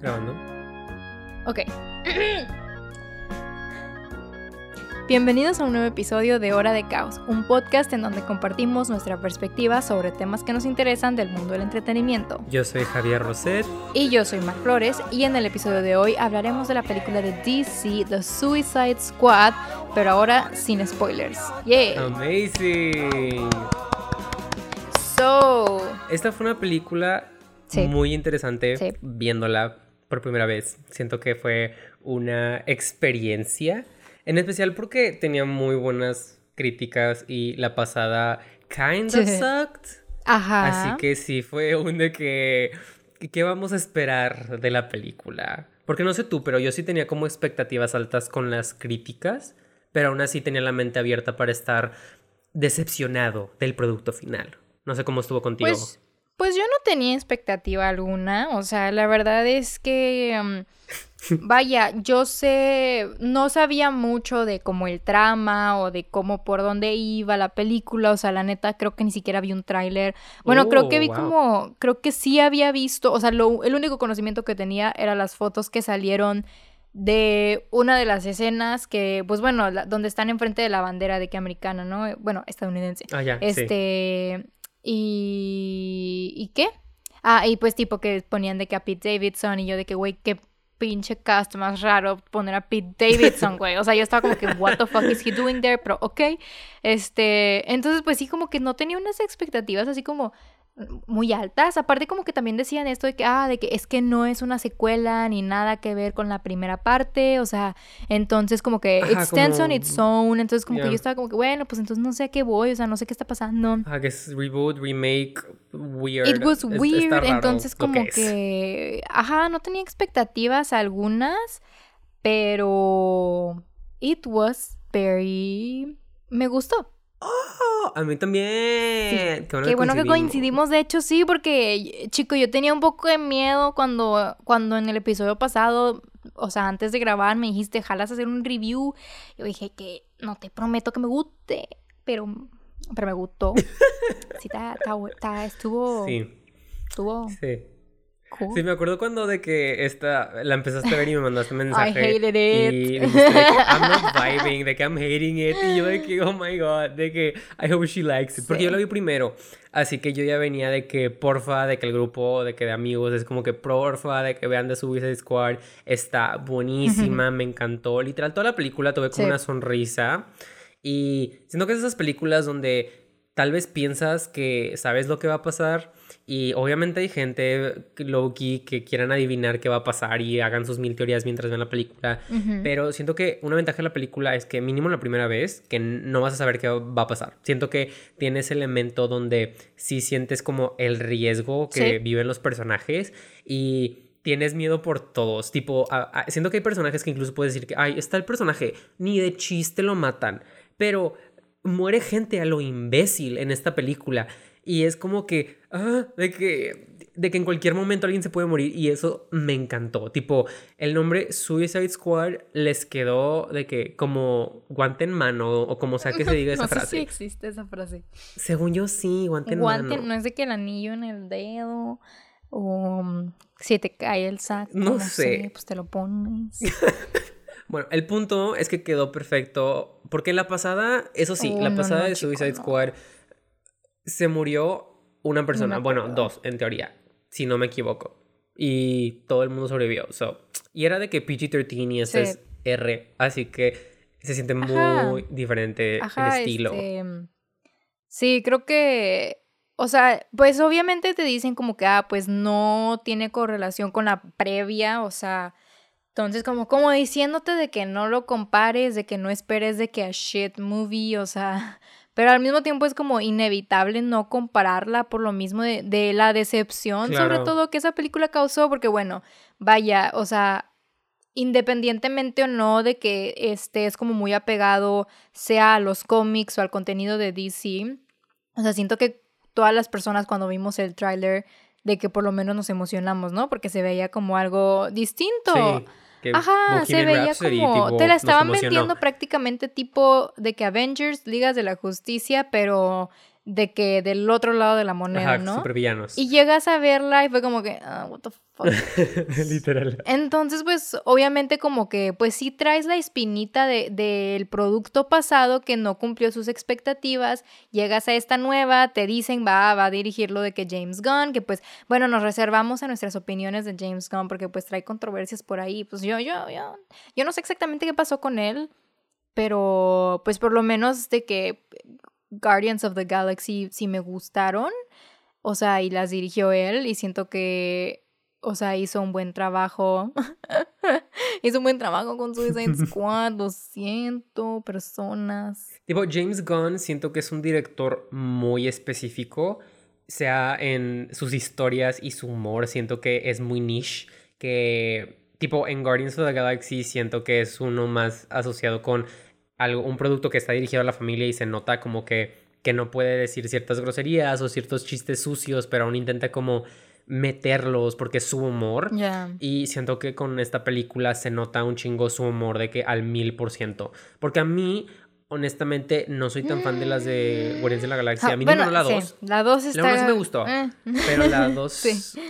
Grabando. Ok. Bienvenidos a un nuevo episodio de Hora de Caos, un podcast en donde compartimos nuestra perspectiva sobre temas que nos interesan del mundo del entretenimiento. Yo soy Javier Roset. Y yo soy Mar Flores, y en el episodio de hoy hablaremos de la película de DC, The Suicide Squad, pero ahora sin spoilers. ¡Yeah! Amazing. So. Esta fue una película Sí. muy interesante Sí. viéndola por primera vez. Siento que fue una experiencia, en especial porque tenía muy buenas críticas y la pasada kind of sucked. Ajá. Así que sí fue un de que ¿qué vamos a esperar de la película? Porque no sé tú, pero yo sí tenía como expectativas altas con las críticas, pero aún así tenía la mente abierta para estar decepcionado del producto final. No sé cómo estuvo contigo. Pues, pues yo no tenía expectativa alguna, o sea, la verdad es que, mm, vaya, yo sé, no sabía mucho de como el trama o de cómo por dónde iba la película, o sea, la neta creo que ni siquiera vi un tráiler. Bueno, creo que Oh, vi wow. como, creo que sí había visto, o sea, lo- el único conocimiento que tenía eran las fotos que salieron de una de las escenas que, pues bueno, la- donde están enfrente de la bandera de que americana, ¿no? Bueno, estadounidense. Ah, ya, sí. Y. ¿Y qué? Ah, y pues tipo que ponían de que a Pete Davidson y yo de que, güey, qué pinche cast más raro poner a Pete Davidson, güey. O sea, yo estaba como que, what the fuck is he doing there? Pero ok. Este. Entonces, pues sí, como que no tenía unas expectativas así como muy altas. Aparte, como que también decían esto de que, ah, de que es que no es una secuela ni nada que ver con la primera parte. O sea, entonces como que Ajá, it stands on its own. Entonces, como que yo estaba como que, bueno, pues entonces no sé a qué voy. O sea, no sé qué está pasando. Ah, que es reboot, remake, weird. It was weird, entonces como que, ajá, no tenía expectativas algunas, pero it was very, me gustó. Oh, a mí también. Qué bueno que coincidimos, de hecho sí, porque chico, yo tenía un poco de miedo cuando, cuando en el episodio pasado, o sea, antes de grabar me dijiste, jalas hacer un review. Yo dije que no te prometo que me guste, pero, pero me gustó. Sí, bu- está- estuvo, Sí, estuvo sí. Cool. Sí, me acuerdo cuando de que esta la empezaste a ver y me mandaste un mensaje. hated it. Y dijiste de que I'm not vibing, de que I'm hating it. Y yo de que, oh my god, de que I hope she likes it. Porque Sí. yo la vi primero. Así que yo ya venía de que porfa, de que el grupo, de que de amigos, es como que porfa, de que vean The Suicide Squad. Está buenísima, me encantó. Literal, toda la película tuve como Sí. una sonrisa. Y siento que es esas películas donde tal vez piensas que sabes lo que va a pasar y obviamente hay gente low-key que quieran adivinar qué va a pasar y hagan sus mil teorías mientras ven la película. Pero siento que una ventaja de la película es que mínimo la primera vez que no vas a saber qué va a pasar. Siento que tiene ese elemento donde sí sientes como el riesgo que Sí. viven los personajes y tienes miedo por todos. Tipo, a- a- siento que hay personajes que incluso puedes decir que, ay, está el personaje, ni de chiste lo matan, pero muere gente a lo imbécil en esta película. Y es como que, ah, de que, de que en cualquier momento alguien se puede morir. Y eso me encantó. Tipo, el nombre Suicide Squad les quedó de que como guante en mano o como sea que se diga esa no sé frase. si existe esa frase. Según yo sí, guante en Guante, mano. no es de que el anillo en el dedo o mm, si te cae el saco, No no, sé. sé, pues te lo pones. Bueno, el punto es que quedó perfecto. Porque la pasada, eso sí, Oh, la pasada no, de chico, Suicide no. Squad se murió una persona. bueno, dos, en teoría, si no me equivoco. Y todo el mundo sobrevivió. So, y era de que PG-13 y ese Sí. es R. Así que se siente Ajá. muy diferente Ajá, el estilo. este, sí, creo que, o sea, pues obviamente te dicen como que, ah, pues no tiene correlación con la previa, o sea, entonces como, como diciéndote de que no lo compares, de que no esperes de que a shit movie, o sea, pero al mismo tiempo es como inevitable no compararla por lo mismo de, de la decepción, sobre todo que esa película causó, porque bueno, vaya, o sea, independientemente o no de que estés como muy apegado sea a los cómics o al contenido de DC, o sea, siento que todas las personas cuando vimos el tráiler de que por lo menos nos emocionamos, ¿no? Porque se veía como algo distinto. Sí, que Ajá, se veía Rhapsody, como... tipo, te la estaban vendiendo prácticamente tipo de que Avengers, Ligas de la Justicia, pero de que del otro lado de la moneda, Ajá, ¿no? supervillanos. Y llegas a verla y fue como que, ah, what the fuck. Literal. Entonces, pues, obviamente como que, pues sí traes la espinita de- del producto pasado que no cumplió sus expectativas, llegas a esta nueva, te dicen, va, va a dirigirlo de que James Gunn, que pues, bueno, nos reservamos a nuestras opiniones de James Gunn porque pues trae controversias por ahí, pues yo, yo, yo, yo no sé exactamente qué pasó con él, pero pues por lo menos de que Guardians of the Galaxy sí me gustaron, o sea, y las dirigió él y siento que o sea, hizo un buen trabajo. hizo un buen trabajo con Suicide Squad. Lo siento, personas. Tipo, James Gunn siento que es un director muy específico, sea en sus historias y su humor, siento que es muy niche, que tipo en Guardians of the Galaxy siento que es uno más asociado con algo, un producto que está dirigido a la familia y se nota como que, que no puede decir ciertas groserías o ciertos chistes sucios, pero aún intenta como meterlos porque es su humor. Ya. Y siento que con esta película se nota un chingo su humor de que al mil por ciento. Porque a mí, honestamente, no soy tan fan de las de Guardianes de la Galaxia. A mí bueno, no la sí, 2. la 2 está... La 1 sí me gustó. eh. Pero la 2... Sí.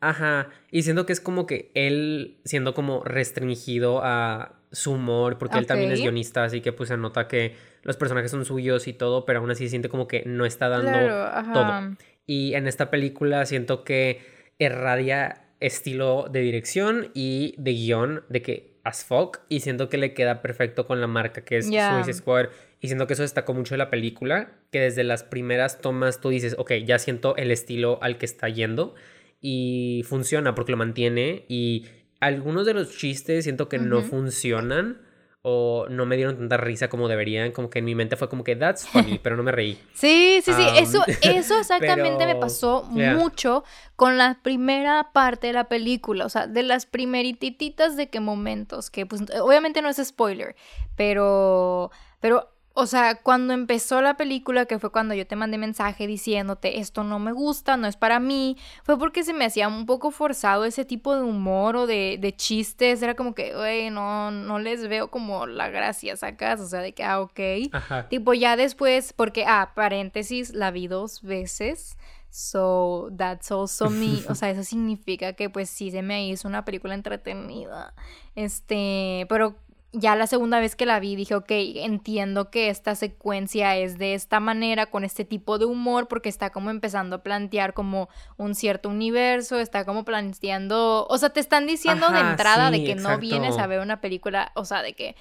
ajá. Y siento que es como que él siendo como restringido a su humor, porque él también es guionista, así que pues se nota que los personajes son suyos y todo, pero aún así siente como que no está dando Claro, todo. Y en esta película siento que irradia estilo de dirección y de guion de que as fuck y siento que le queda perfecto con la marca que es Ya. Suicide Squad y siento que eso destacó mucho de la película que desde las primeras tomas tú dices ok ya siento el estilo al que está yendo y funciona porque lo mantiene y algunos de los chistes siento que no funcionan o no me dieron tanta risa como deberían como que en mi mente fue como que that's funny pero no me reí. Sí, sí, sí, eso, eso exactamente me pasó yeah. mucho con la primera parte de la película, o sea, de las primerititas de qué momentos, que pues obviamente no es spoiler, pero, pero, o sea, cuando empezó la película, que fue cuando yo te mandé mensaje diciéndote, esto no me gusta, no es para mí, fue porque se me hacía un poco forzado ese tipo de humor o de, de chistes, era como que, güey, no, no les veo como la gracia, sacas, o sea, de que, ah, ok. ajá Tipo, ya después, porque, ah, paréntesis, la vi dos veces. So, that's also me. O sea, eso significa que, pues, sí se me hizo una película entretenida. Este, pero ya la segunda vez que la vi dije, ok, entiendo que esta secuencia es de esta manera, con este tipo de humor, porque está como empezando a plantear como un cierto universo, está como planteando, o sea, te están diciendo de entrada de que no vienes a ver una película, o sea, de que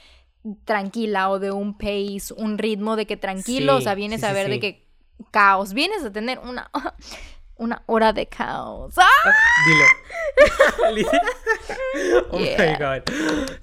tranquila o de un pace, un ritmo de que tranquilo, o sea, vienes sí, a ver de que caos, vienes a tener una, una hora de caos. ¡Ah! Dilo. oh Yeah. my god.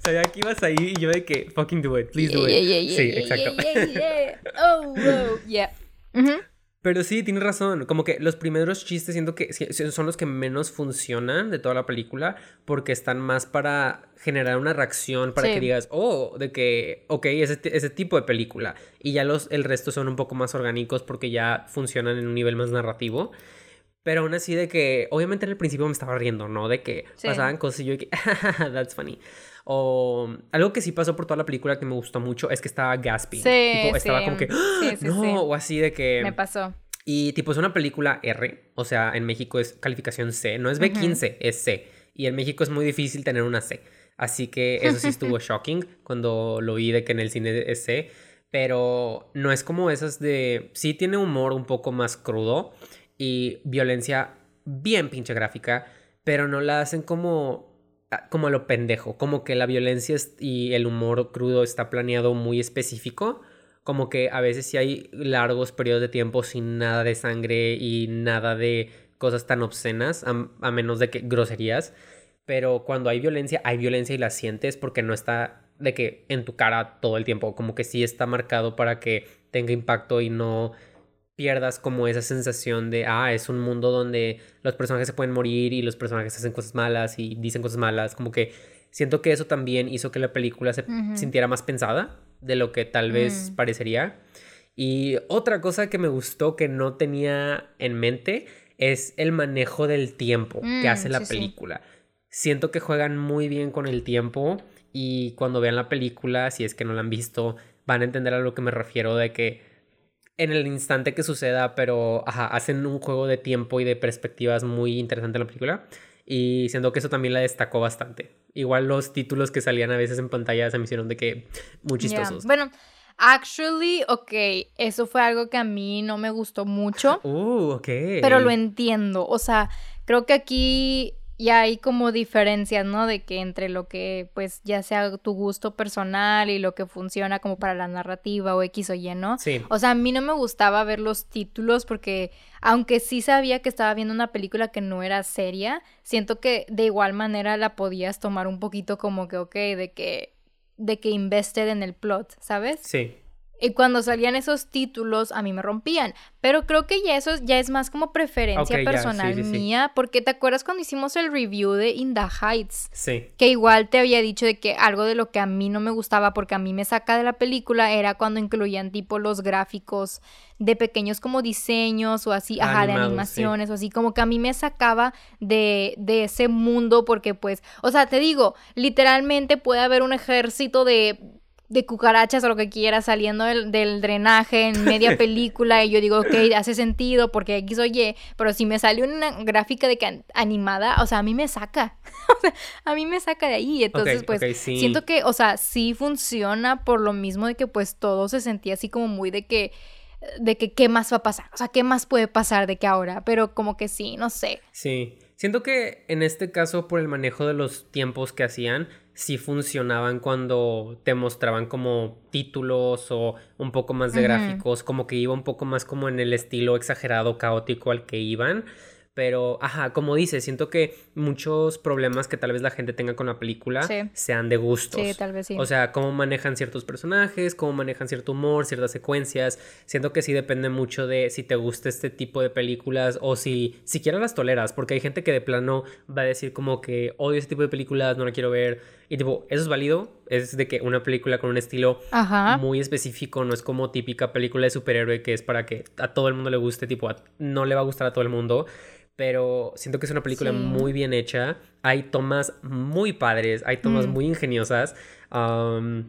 Sabía que ibas ahí y yo de que fucking do it, please do it. Yeah, yeah, yeah, sí, yeah, exacto. yeah, yeah, yeah. Oh, wow, yeah. Ujú. Pero sí, tienes razón. Como que los primeros chistes siento que son los que menos funcionan de toda la película porque están más para generar una reacción, para Sí. que digas, oh, de que, ok, ese, ti- ese tipo de película. Y ya los, el resto son un poco más orgánicos porque ya funcionan en un nivel más narrativo. Pero aún así de que, obviamente en el principio me estaba riendo, ¿no? De que Sí. pasaban cosas y yo de que, that's funny. O algo que sí pasó por toda la película que me gustó mucho es que estaba gasping. Sí, tipo, estaba sí. como que, sí, no, o así de que... Me pasó. Y tipo, es una película R, o sea, en México es calificación C, no es B15, es C. Y en México es muy difícil tener una C. Así que eso sí estuvo shocking cuando lo vi de que en el cine es C. Pero no es como esas de... Sí tiene humor un poco más crudo y violencia bien pinche gráfica, pero no la hacen como ah, como a lo pendejo, como que la violencia y el humor crudo está planeado muy específico, como que a veces sí hay largos periodos de tiempo sin nada de sangre y nada de cosas tan obscenas, a, a menos de que groserías, pero cuando hay violencia, hay violencia y la sientes porque no está de que en tu cara todo el tiempo, como que sí está marcado para que tenga impacto y no pierdas como esa sensación de, ah, es un mundo donde los personajes se pueden morir y los personajes hacen cosas malas y dicen cosas malas, como que siento que eso también hizo que la película se sintiera más pensada de lo que tal vez Mm. parecería. Y otra cosa que me gustó que no tenía en mente es el manejo del tiempo que Mm, hace la sí, sí. película. Siento que juegan muy bien con el tiempo y cuando vean la película, si es que no la han visto, van a entender a lo que me refiero de que en el instante que suceda, pero ajá, hacen un juego de tiempo y de perspectivas muy interesante en la película. Y siento que eso también la destacó bastante. Igual los títulos que salían a veces en pantalla se me hicieron de que muy chistosos. Bueno, actually, ok, eso fue algo que a mí no me gustó mucho. Uh, ok. Pero lo entiendo. O sea, creo que aquí y hay como diferencias, ¿no? De que entre lo que, pues, ya sea tu gusto personal y lo que funciona como para la narrativa o X o Y, ¿no? Sí. O sea, a mí no me gustaba ver los títulos porque, aunque sí sabía que estaba viendo una película que no era seria, siento que de igual manera la podías tomar un poquito como que, ok, de que, de que invested en el plot, ¿sabes? Sí. Y cuando salían esos títulos, a mí me rompían. Pero creo que ya eso ya es más como preferencia personal sí, sí, sí. mía. Porque te acuerdas cuando hicimos el review de In the Heights. Sí. Que igual te había dicho de que algo de lo que a mí no me gustaba, porque a mí me saca de la película, era cuando incluían tipo los gráficos de pequeños como diseños o así, ajá, de animaciones o así, como que a mí me sacaba de, de ese mundo porque pues, o sea, te digo, literalmente puede haber un ejército de de cucarachas o lo que quiera saliendo del, del drenaje en media película y yo digo, ok, hace sentido porque X o Y, pero si me sale una gráfica de que an- animada, o sea, a mí me saca, o sea, a mí me saca de ahí, entonces pues sí. siento que, o sea, sí funciona por lo mismo de que pues todo se sentía así como muy de que, de que qué más va a pasar, o sea, qué más puede pasar de que ahora, pero como que sí, no sé. Sí. Siento que en este caso, por el manejo de los tiempos que hacían, sí funcionaban cuando te mostraban como títulos o un poco más de gráficos, como que iba un poco más como en el estilo exagerado, caótico al que iban. Pero, ajá, como dices, siento que muchos problemas que tal vez la gente tenga con la película Sí. sean de gustos. Sí, tal vez sí. O sea, cómo manejan ciertos personajes, cómo manejan cierto humor, ciertas secuencias. Siento que sí depende mucho de si te gusta este tipo de películas o si siquiera las toleras, porque hay gente que de plano va a decir como que odio ese tipo de películas, no la quiero ver. Y tipo, eso es válido, es de que una película con un estilo Ajá. muy específico, no es como típica película de superhéroe que es para que a todo el mundo le guste, tipo, a- no le va a gustar a todo el mundo. Pero siento que es una película Sí. muy bien hecha. Hay tomas muy padres, hay tomas Mm. muy ingeniosas. am,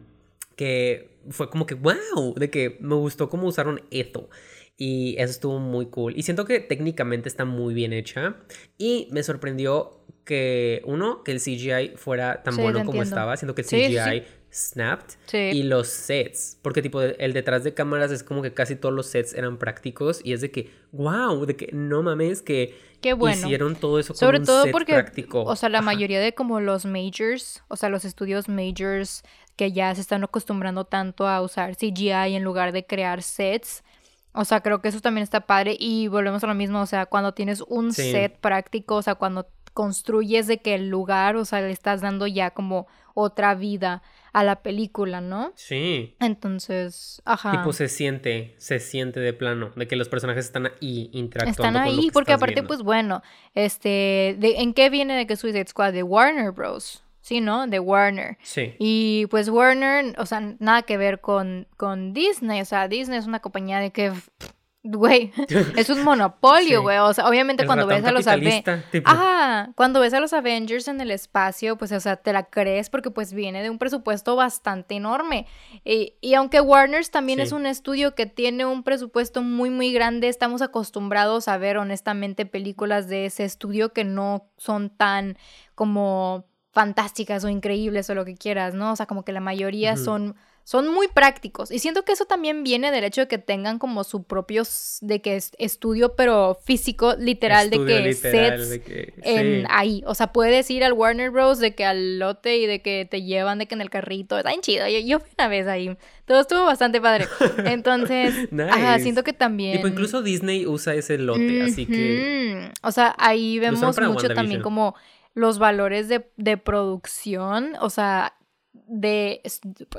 que fue como que, wow, de que me gustó cómo usaron esto. Y eso estuvo muy cool. Y siento que técnicamente está muy bien hecha. Y me sorprendió que, uno, que el CGI fuera tan Sí, bueno como entiendo. estaba. Siento que el Sí, CGI. Snapped. Sí. Y los sets, porque tipo el detrás de cámaras es como que casi todos los sets eran prácticos y es de que, wow, de que no mames que Qué bueno. hicieron todo eso con Sobre un todo set porque, práctico. o sea, la Ajá. mayoría de como los majors, o sea, los estudios majors que ya se están acostumbrando tanto a usar CGI en lugar de crear sets. O sea, creo que eso también está padre y volvemos a lo mismo, o sea, cuando tienes un Sí. set práctico, o sea, cuando construyes de que el lugar, o sea, le estás dando ya como otra vida a la película, ¿no? Sí. Entonces, ajá. Tipo se siente, se siente de plano, de que los personajes están ahí interactuando Están con lo ahí, que porque estás aparte, viendo. pues bueno, este, de, ¿en qué viene de que Suicide Squad? De Warner Bros. Sí, ¿no? De Warner. Sí. Y pues Warner, o sea, nada que ver con, con Disney. O sea, Disney es una compañía de que, güey, es un monopolio, Sí. güey. O sea, obviamente El cuando ves a los Avengers. Ajá, cuando ves a los Avengers en el espacio, pues, o sea, te la crees porque pues viene de un presupuesto bastante enorme. Y, y aunque Warner's también es un estudio que tiene un presupuesto muy, muy grande, estamos acostumbrados a ver honestamente películas de ese estudio que no son tan como fantásticas o increíbles o lo que quieras, ¿no? O sea, como que la mayoría son son muy prácticos y siento que eso también viene del hecho de que tengan como su propio de que es estudio pero físico literal Estudio de que literal, sets de que- en sí. ahí, o sea, puedes ir al Warner Bros de que al lote y de que te llevan de que en el carrito, está bien chido. Yo, yo fui una vez ahí. Todo estuvo bastante padre. Entonces, ajá, siento que también Tipo, incluso Disney usa ese lote, así que... O sea, ahí vemos mucho también como los valores de, de producción, o sea, de,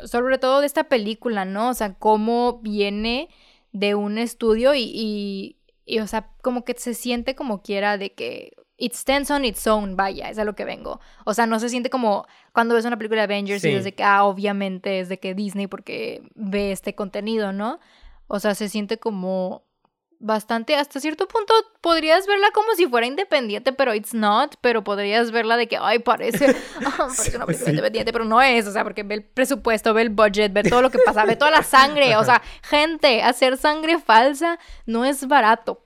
sobre todo de esta película, ¿no? O sea, cómo viene de un estudio y, y, y, o sea, como que se siente como quiera de que it stands on its own, vaya, es a lo que vengo. O sea, no se siente como cuando ves una película de Avengers y Sí. desde que, ah, obviamente es de que Disney porque ve este contenido, ¿no? O sea, se siente como bastante, hasta cierto punto podrías verla como si fuera independiente, pero it's not, pero podrías verla de que, ay, parece, ah, parece una película independiente, pero no es, o sea, porque ve el presupuesto, ve el budget, ve todo lo que pasa, ve toda la sangre, o sea, gente, hacer sangre falsa no es barato.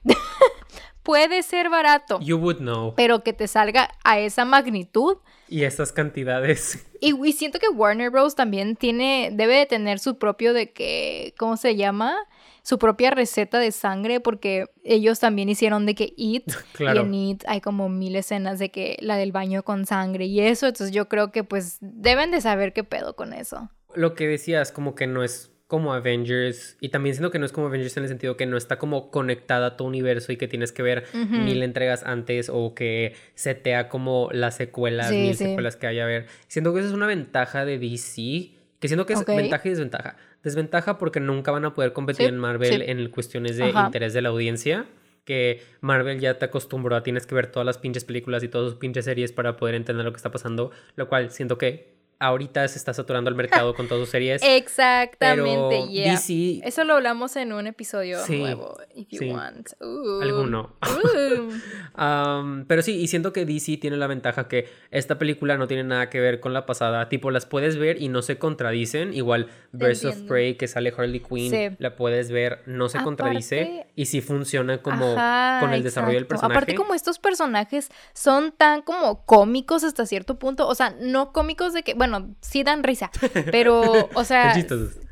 Puede ser barato. You would know. Pero que te salga a esa magnitud. Y esas cantidades. Y, y siento que Warner Bros. también tiene, debe de tener su propio de que, ¿cómo se llama? Su propia receta de sangre porque ellos también hicieron de que It y en It hay como mil escenas de que la del baño con sangre y eso, entonces yo creo que pues deben de saber qué pedo con eso. Lo que decías como que no es como Avengers y también siento que no es como Avengers en el sentido que no está como conectada a tu universo y que tienes que ver mil entregas antes o que setea como las secuelas, mil secuelas que haya a ver. Siento que eso es una ventaja de DC, que siento que es ventaja y desventaja. Desventaja porque nunca van a poder competir en Marvel en cuestiones de interés de la audiencia. Que Marvel ya te acostumbró a tienes que ver todas las pinches películas y todas sus pinches series para poder entender lo que está pasando. Lo cual siento que ahorita se está saturando el mercado con todas sus series. Exactamente, yeah. Eso lo hablamos en un episodio nuevo, if you want. Alguno. pero sí, y siento que DC tiene la ventaja que esta película no tiene nada que ver con la pasada. Tipo, las puedes ver y no se contradicen. Igual, Birds of Prey, que sale Harley Quinn, la puedes ver, no se contradice y sí funciona como con el desarrollo del personaje. Aparte, como estos personajes son tan como cómicos hasta cierto punto, o sea, no cómicos de que, bueno, sí dan risa, pero, o sea,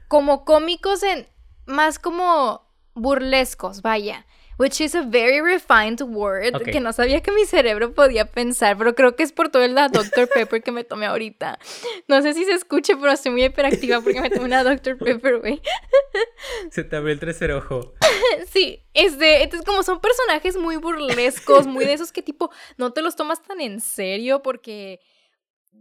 como cómicos en, más como burlescos, vaya. Which is a very refined word que no sabía que mi cerebro podía pensar, pero creo que es por todo el Dr. Pepper que me tomé ahorita. No sé si se escuche, pero estoy muy hiperactiva porque me tomé una Dr. Pepper, güey. Se te abrió el tercer ojo. sí, este, entonces como son personajes muy burlescos, muy de esos que tipo no te los tomas tan en serio porque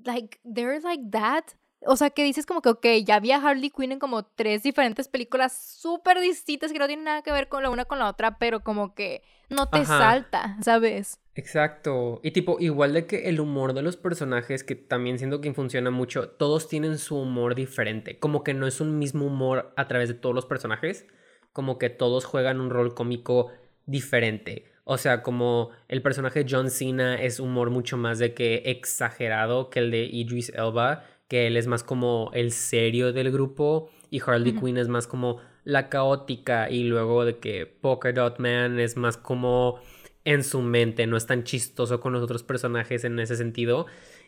like, they're like that. O sea, que dices como que, ok, ya había Harley Quinn en como tres diferentes películas súper distintas que no tienen nada que ver con la una con la otra, pero como que no te salta, ¿sabes? Exacto. Y tipo, igual de que el humor de los personajes, que también siento que funciona mucho, todos tienen su humor diferente. Como que no es un mismo humor a través de todos los personajes. Como que todos juegan un rol cómico diferente. O sea, como el personaje John Cena es humor mucho más de que exagerado que el de Idris Elba, que él es más como el serio del grupo y Harley Quinn es más como la caótica y luego de que Polka Dot Man es más como en su mente, no es tan chistoso con los otros personajes en ese sentido.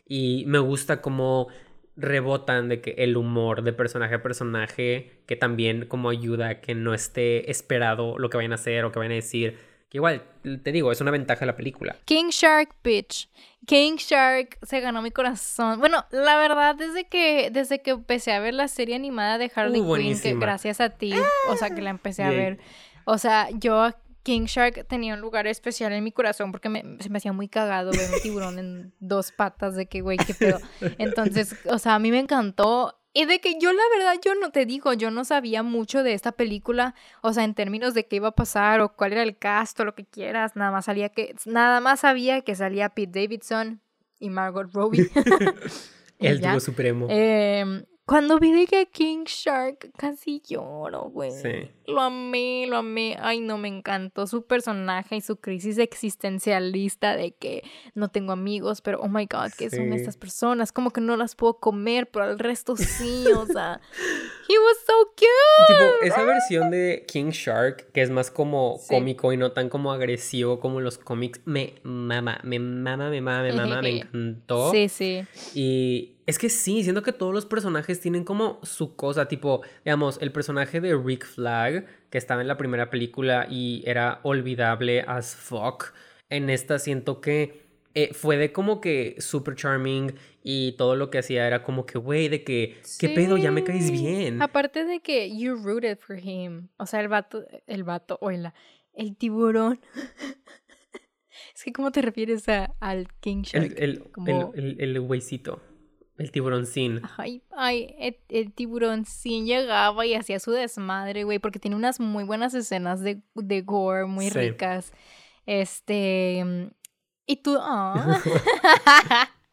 Y me gusta como rebotan de que el humor de personaje a personaje que también como ayuda a que no esté esperado lo que vayan a hacer o que vayan a decir igual, te digo, es una ventaja de la película. King Shark, bitch. King Shark se ganó mi corazón. Bueno, la verdad, desde que, desde que empecé a ver la serie animada de Harley uh, Quinn, que gracias a ti, o sea, que la empecé a ver. O sea, yo King Shark tenía un lugar especial en mi corazón porque se me hacía muy cagado ver un tiburón en dos patas de que, güey, qué pedo. Entonces, o sea, a mí me encantó y de que yo la verdad, yo no te digo, yo no sabía mucho de esta película, o sea, en términos de qué iba a pasar o cuál era el cast o lo que quieras, nada más salía que, nada más sabía que salía Pete Davidson y Margot Robbie. el dúo supremo. Eh, cuando vi de que King Shark casi lloro, güey. Sí. Lo amé, lo amé. Ay, no, me encantó su personaje y su crisis existencialista de que no tengo amigos, pero oh my god, ¿qué son estas personas? Como que no las puedo comer, pero al resto sí, o sea. He was so cute. Tipo, esa versión de King Shark, que es más como cómico y no tan como agresivo como los cómics, me mama, me mama, me mama, me mama, me encantó. Sí, sí. Y es que sí, siento que todos los personajes tienen como su cosa, tipo, digamos, el personaje de Rick Flag, que estaba en la primera película y era olvidable as fuck, en esta siento que eh, fue de como que super charming y todo lo que hacía era como que, güey, de que, ¿qué pedo? Ya me caes bien. Aparte de que you rooted for him, o sea, el vato, el vato, oila, el tiburón. es que, ¿cómo te refieres a, al King Shark? El, el, el, el tiburoncín. Ay, ay, el, el tiburoncín llegaba y hacía su desmadre, güey, porque tiene unas muy buenas escenas de, de gore, muy ricas. Este. Y tú. Ah.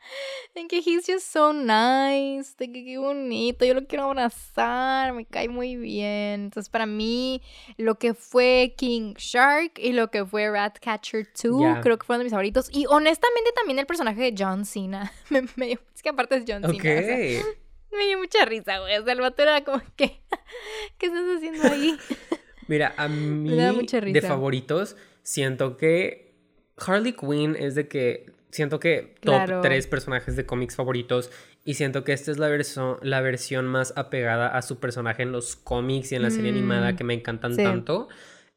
Que he's just so nice, de que qué bonito, yo lo quiero abrazar, me cae muy bien. Entonces, para mí, lo que fue King Shark y lo que fue Ratcatcher 2, creo que fueron de mis favoritos. Y honestamente, también el personaje de John Cena. me, es que aparte es John Cena. me dio mucha risa, güey. O sea, el vato era como que, ¿qué estás haciendo ahí? Mira, a mí, de favoritos, siento que Harley Quinn es de que siento que top tres personajes de cómics favoritos y siento que esta es la, versión la versión más apegada a su personaje en los cómics y en la serie animada mm, que me encantan tanto.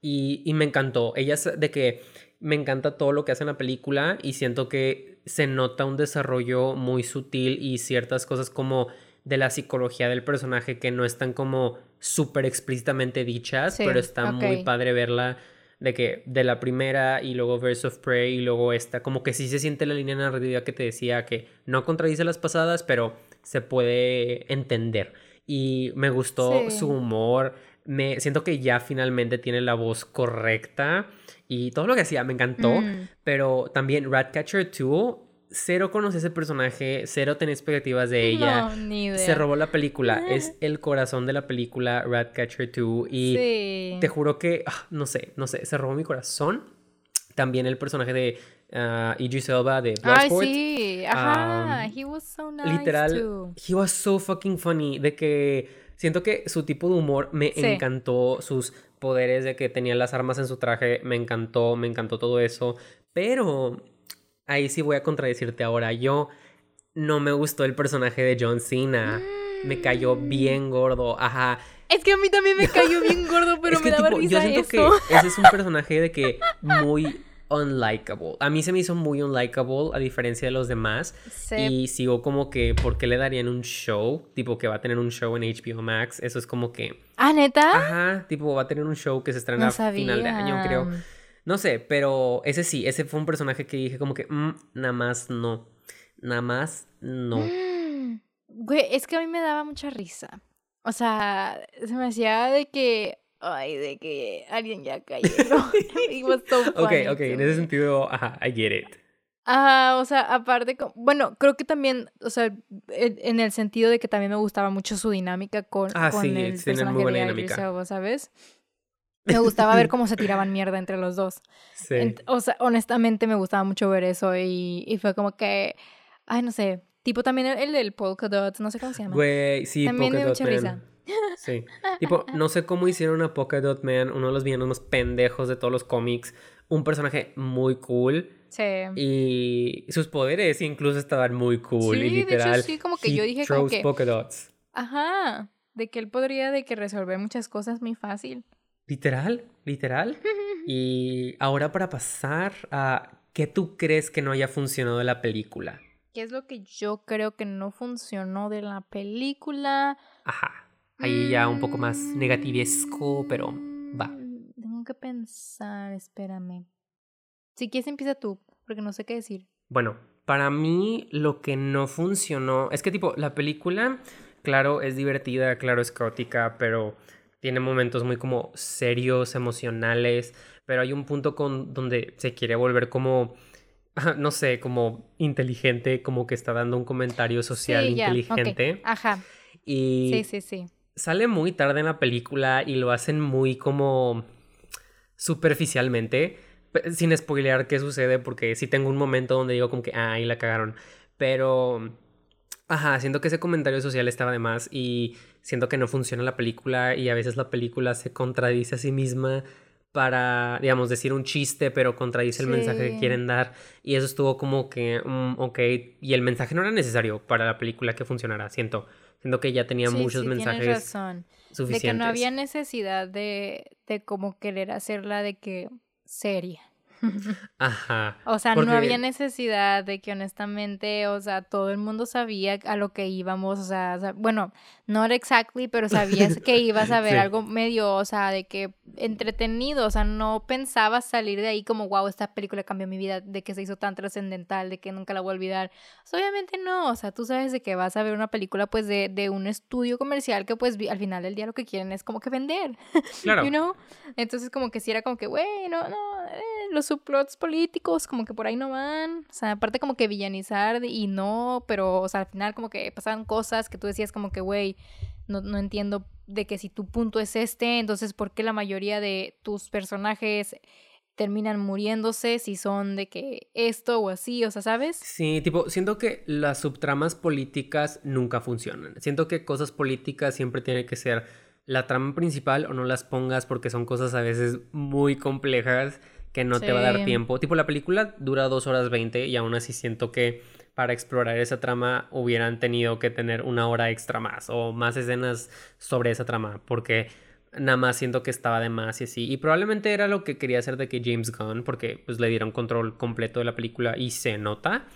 Y, y, me encantó. Ella es de que me encanta todo lo que hace en la película y siento que se nota un desarrollo muy sutil y ciertas cosas como de la psicología del personaje que no están como súper explícitamente dichas, pero está muy padre verla de que de la primera y luego Verse of Prey y luego esta, como que sí se siente la línea narrativa que te decía que no contradice las pasadas, pero se puede entender. Y me gustó su humor, me siento que ya finalmente tiene la voz correcta y todo lo que hacía me encantó, mm. pero también Ratcatcher 2 cero conoce ese personaje, cero tenía expectativas de ella. No, ni idea. Se robó la película. Es el corazón de la película Ratcatcher 2. Y te juro que, ah, no sé, no sé, se robó mi corazón. También el personaje de uh, Idris Elba de Bloodsport. Ay, sí, ajá. he was so nice Literal, he was so fucking funny. De que siento que su tipo de humor me encantó. Sus poderes de que tenía las armas en su traje, me encantó, me encantó todo eso. Pero ahí sí voy a contradecirte ahora. Yo no me gustó el personaje de John Cena. Me cayó mm. bien gordo. Ajá. Es que a mí también me cayó bien gordo, pero me daba risa Yo siento que ese es un personaje de que muy unlikable. A mí se me hizo muy unlikable a diferencia de los demás. Y sigo como que, ¿por qué le darían un show? Tipo que va a tener un show en HBO Max. Eso es como que... Ah, neta. Ajá, tipo va a tener un show que se estrena a final de año, creo. No sé, pero ese sí, ese fue un personaje que dije como que, mm, nada más no. Nada más no. Güey, es que a mí me daba mucha risa. O sea, se me hacía de que, ay, de que alguien ya cayó. ok, ok, en ese sentido, ajá, I get it. Ah, o sea, aparte, bueno, creo que también, o sea, en el sentido de que también me gustaba mucho su dinámica con, ah, con sí, el personaje muy buena de dinámica. ¿sabes? Me gustaba ver cómo se tiraban mierda entre los dos. Sí. o sea, honestamente me gustaba mucho ver eso y, y, fue como que, ay, no sé, tipo también el, del polka dot, no sé cómo se llama. Güey, sí, también polka dot man. Sí. tipo, no sé cómo hicieron a Polka Dot Man, uno de los villanos más pendejos de todos los cómics, un personaje muy cool. Sí. Y sus poderes incluso estaban muy cool sí, y literal. De hecho, sí, como que yo dije como que polka dots. Ajá, de que él podría de que resolver muchas cosas muy fácil. Literal, literal. Y ahora para pasar a qué tú crees que no haya funcionado de la película. ¿Qué es lo que yo creo que no funcionó de la película? Ajá. Ahí ya un poco más negativesco, pero va. Mm, tengo que pensar, espérame. Si quieres empieza tú, porque no sé qué decir. Bueno, para mí lo que no funcionó es que tipo, la película, claro, es divertida, claro, es caótica, pero tiene momentos muy como serios, emocionales, pero hay un punto con donde se quiere volver como no sé, como inteligente, como que está dando un comentario social inteligente. Ajá. Y sí, sí, sí. Sale muy tarde en la película y lo hacen muy como superficialmente, sin spoilear qué sucede, porque sí tengo un momento donde digo como que, ah, ahí la cagaron. Pero, ajá, siento que ese comentario social estaba de más y siento que no funciona la película y a veces la película se contradice a sí misma para, digamos, decir un chiste, pero contradice el mensaje que quieren dar. Y eso estuvo como que, mm, ok, y el mensaje no era necesario para la película que funcionara, siento. Siento que ya tenía muchos mensajes razón. suficientes. De que no había necesidad de, de como querer hacerla de que seria. Ajá. O sea, no había necesidad de que honestamente, o sea, todo el mundo sabía a lo que íbamos, o sea, bueno, no exactly, pero sabías que ibas a ver algo medio, o sea, de que entretenido, o sea, no pensabas salir de ahí como, wow, esta película cambió mi vida, de que se hizo tan trascendental, de que nunca la voy a olvidar. obviamente no, o sea, tú sabes de que vas a ver una película pues de, de un estudio comercial que pues al final del día lo que quieren es como que vender, claro. you know? Entonces como que si era como que, bueno, no, eh, los subplots políticos como que por ahí no van. O sea, aparte como que villanizar y no, pero, o sea, al final como que pasaban cosas que tú decías como que, güey, no, no entiendo de que si tu punto es este, entonces ¿por qué la mayoría de tus personajes terminan muriéndose si son de que esto o así, o sea, ¿sabes? Sí, tipo, siento que las subtramas políticas nunca funcionan. Siento que cosas políticas siempre tienen que ser la trama principal o no las pongas porque son cosas a veces muy complejas que no te va a dar tiempo. Tipo, la película dura dos horas veinte y aún así siento que para explorar esa trama hubieran tenido que tener una hora extra más o más escenas sobre esa trama porque nada más siento que estaba de más y así. Y probablemente era lo que quería hacer de que James Gunn, porque pues le dieron control completo de la película y se nota.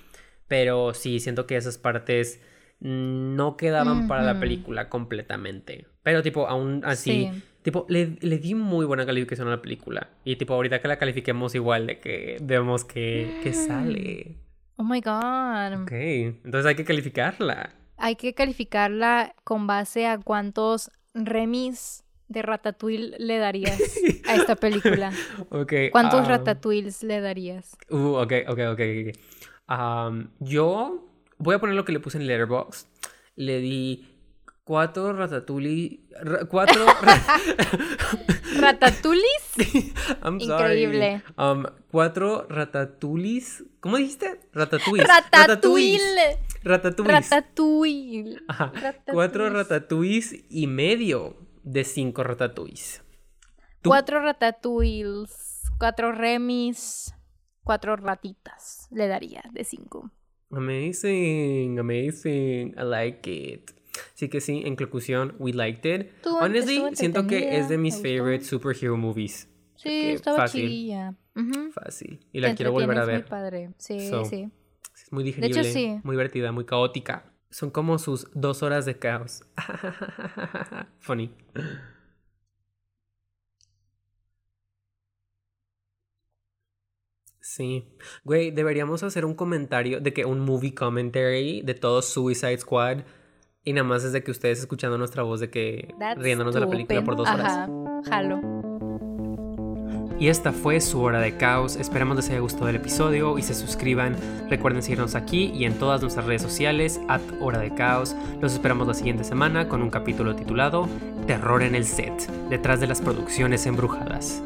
Pero sí, siento que esas partes no quedaban para la película completamente. Pero tipo, aún así, tipo, le, le, di muy buena calificación a la película. Y tipo, ahorita que la califiquemos igual de que vemos que, que sale. Oh my god. Ok, entonces hay que calificarla. Hay que calificarla con base a cuántos remis de Ratatouille le darías a esta película? okay, ¿Cuántos um, Ratatouilles le darías? Uh, ok, ok, ok. Um, yo voy a poner lo que le puse en Letterboxd. Le di cuatro Ratatouille... cuatro... ¿Ratatouilles? I'm Increíble. Um, cuatro Ratatouilles... ¿Cómo dijiste? Ratatouilles. Ratatouille. Ratatouilles. Ratatouille. Ajá. Cuatro ratatouilles y medio de cinco ratatouilles. Cuatro ratatouilles, cuatro remis, cuatro ratitas le daría de cinco. Amazing, amazing, I like it. Así que sí, en conclusión, we liked it. Honestly, siento que es de mis favorite superhero movies. Sí, estaba fácil. Fácil. Y la quiero volver a ver. Muy padre. Sí, sí. Es muy digerible, de hecho, sí. muy divertida, muy caótica. Son como sus dos horas de caos. Funny. Sí. Güey, deberíamos hacer un comentario de que un movie commentary de todo Suicide Squad. Y nada más es de que ustedes escuchando nuestra voz de que riéndonos de la película por dos horas. Jalo. Y esta fue su hora de caos. Esperamos les haya gustado el episodio y se suscriban. Recuerden seguirnos aquí y en todas nuestras redes sociales, at hora de caos. Los esperamos la siguiente semana con un capítulo titulado Terror en el set, detrás de las producciones embrujadas.